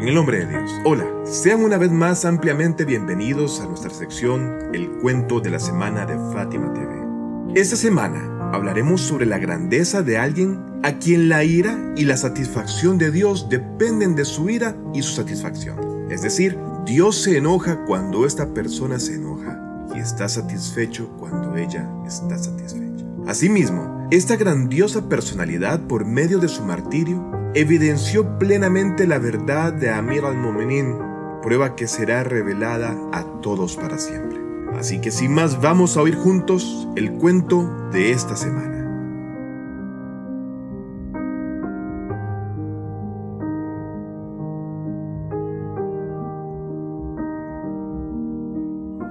En el nombre de Dios. Hola, sean una vez más ampliamente bienvenidos a nuestra sección El cuento de la semana de Fátima TV. Esta semana hablaremos sobre la grandeza de alguien a quien la ira y la satisfacción de Dios dependen de su ira y su satisfacción. Es decir, Dios se enoja cuando esta persona se enoja y está satisfecho cuando ella está satisfecha. Asimismo, esta grandiosa personalidad por medio de su martirio evidenció plenamente la verdad de Amir al-Mu'minin, prueba que será revelada a todos para siempre. Así que sin más vamos a oír juntos el cuento de esta semana.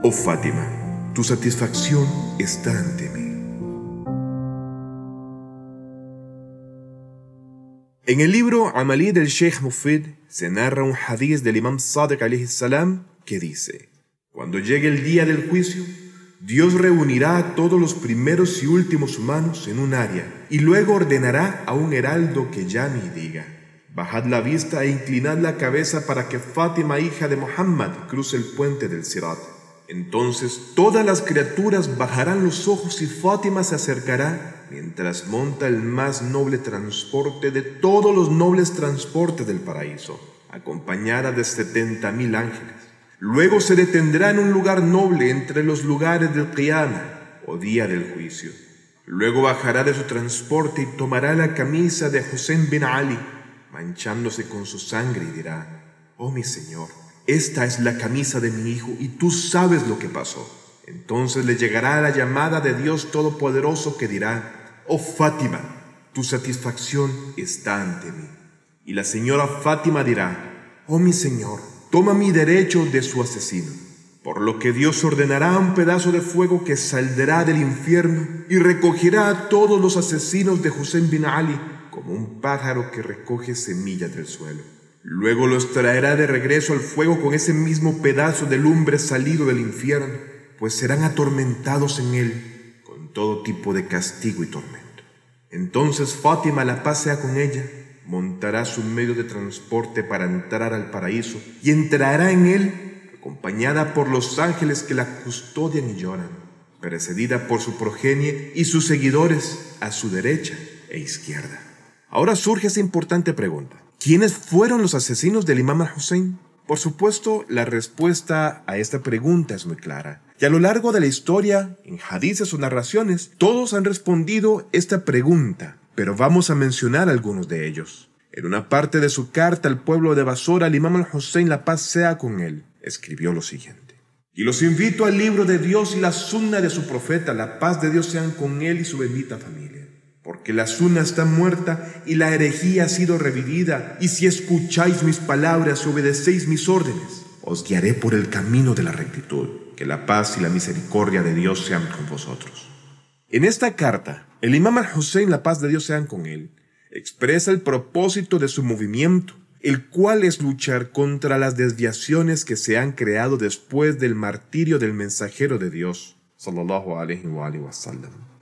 Oh Fátima, tu satisfacción está ante mí. En el libro Amalí del Sheikh Mufid se narra un hadiz del Imam Sadiq salam que dice: Cuando llegue el día del juicio, Dios reunirá a todos los primeros y últimos humanos en un área y luego ordenará a un heraldo que llame y diga: Bajad la vista e inclinad la cabeza para que Fátima, hija de Muhammad, cruce el puente del Sirat. Entonces todas las criaturas bajarán los ojos y Fátima se acercará mientras monta el más noble transporte de todos los nobles transportes del paraíso, acompañada de setenta mil ángeles. Luego se detendrá en un lugar noble entre los lugares del Qiyamah o día del juicio. Luego bajará de su transporte y tomará la camisa de Hussein bin Ali, manchándose con su sangre y dirá, oh mi Señor, esta es la camisa de mi hijo y tú sabes lo que pasó. Entonces le llegará la llamada de Dios Todopoderoso que dirá, oh Fátima, tu satisfacción está ante mí. Y la señora Fátima dirá, oh mi Señor, toma mi derecho de su asesino. Por lo que Dios ordenará un pedazo de fuego que saldrá del infierno y recogerá a todos los asesinos de Hussein bin Ali como un pájaro que recoge semillas del suelo. Luego los traerá de regreso al fuego con ese mismo pedazo de lumbre salido del infierno, pues serán atormentados en él todo tipo de castigo y tormento. Entonces Fátima, la paz sea con ella, montará su medio de transporte para entrar al paraíso y entrará en él acompañada por los ángeles que la custodian y lloran, precedida por su progenie y sus seguidores a su derecha e izquierda. Ahora surge esa importante pregunta. ¿Quiénes fueron los asesinos del imam al-Hussein? Por supuesto, la respuesta a esta pregunta es muy clara. Y a lo largo de la historia, en hadices o narraciones, todos han respondido esta pregunta, pero vamos a mencionar algunos de ellos. En una parte de su carta al pueblo de Basora, el imam al-Hussein, la paz sea con él, escribió lo siguiente. Y los invito al libro de Dios y la sunna de su profeta, la paz de Dios sean con él y su bendita familia porque la suna está muerta y la herejía ha sido revivida, y si escucháis mis palabras y obedecéis mis órdenes, os guiaré por el camino de la rectitud, que la paz y la misericordia de Dios sean con vosotros. En esta carta, el imam al-Hussein, la paz de Dios sean con él, expresa el propósito de su movimiento, el cual es luchar contra las desviaciones que se han creado después del martirio del mensajero de Dios, sallallahu wa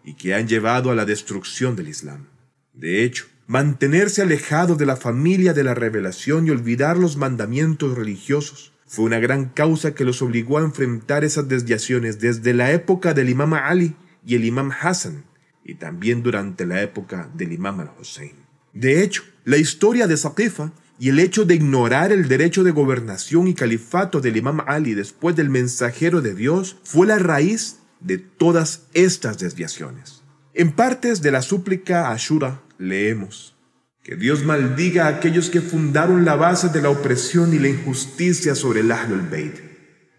y que han llevado a la destrucción del Islam. De hecho, mantenerse alejado de la familia de la revelación y olvidar los mandamientos religiosos fue una gran causa que los obligó a enfrentar esas desviaciones desde la época del imam Ali y el imam Hassan, y también durante la época del imam al-Hussein. De hecho, la historia de Saqifa y el hecho de ignorar el derecho de gobernación y califato del imam Ali después del mensajero de Dios fue la raíz de todas estas desviaciones. En partes de la súplica Ashura leemos que Dios maldiga a aquellos que fundaron la base de la opresión y la injusticia sobre el Ahlul Bayt.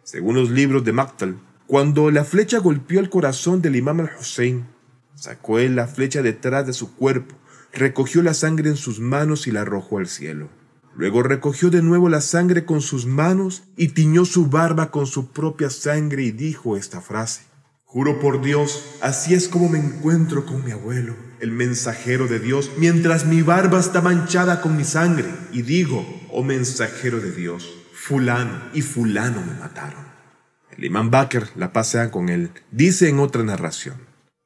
Según los libros de Maktal, cuando la flecha golpeó el corazón del imam al-Hussein, sacó él la flecha detrás de su cuerpo, recogió la sangre en sus manos y la arrojó al cielo. Luego recogió de nuevo la sangre con sus manos y tiñó su barba con su propia sangre y dijo esta frase. Juro por Dios, así es como me encuentro con mi abuelo, el mensajero de Dios, mientras mi barba está manchada con mi sangre. Y digo, oh mensajero de Dios, fulano y fulano me mataron. El imán Bakr, la pasea con él, dice en otra narración,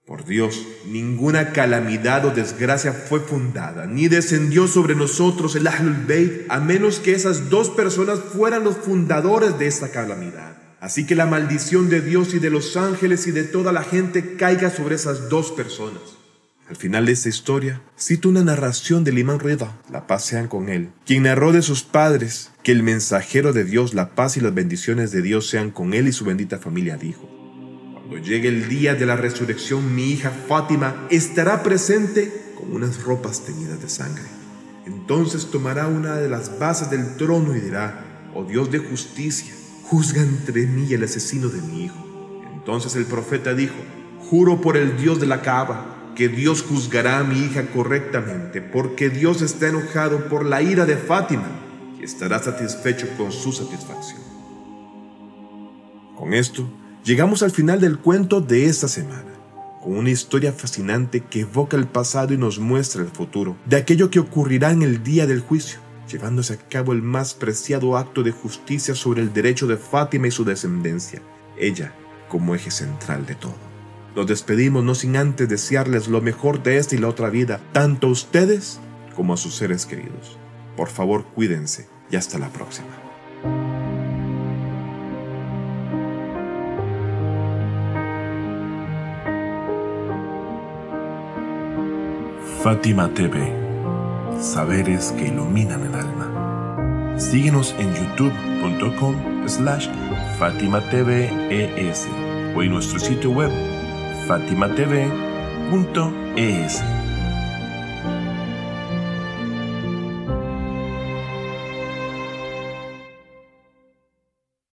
Por Dios, ninguna calamidad o desgracia fue fundada, ni descendió sobre nosotros el Ahlul Bayt, a menos que esas dos personas fueran los fundadores de esta calamidad. Así que la maldición de Dios y de los ángeles y de toda la gente caiga sobre esas dos personas. Al final de esta historia, cito una narración del imán Rida, la paz sean con él, quien narró de sus padres que el mensajero de Dios, la paz y las bendiciones de Dios sean con él y su bendita familia, dijo. Cuando llegue el día de la resurrección, mi hija Fátima estará presente con unas ropas teñidas de sangre. Entonces tomará una de las bases del trono y dirá, oh Dios de justicia, juzga entre mí y el asesino de mi hijo. Entonces el profeta dijo, juro por el Dios de la Kaaba, que Dios juzgará a mi hija correctamente, porque Dios está enojado por la ira de Fátima y estará satisfecho con su satisfacción. Con esto, Llegamos al final del cuento de esta semana, con una historia fascinante que evoca el pasado y nos muestra el futuro, de aquello que ocurrirá en el día del juicio, llevándose a cabo el más preciado acto de justicia sobre el derecho de Fátima y su descendencia, ella como eje central de todo. Nos despedimos no sin antes desearles lo mejor de esta y la otra vida, tanto a ustedes como a sus seres queridos. Por favor, cuídense y hasta la próxima. Fátima TV, saberes que iluminan el alma. Síguenos en youtube.com slash Fátima o en nuestro sitio web fatimatv.es.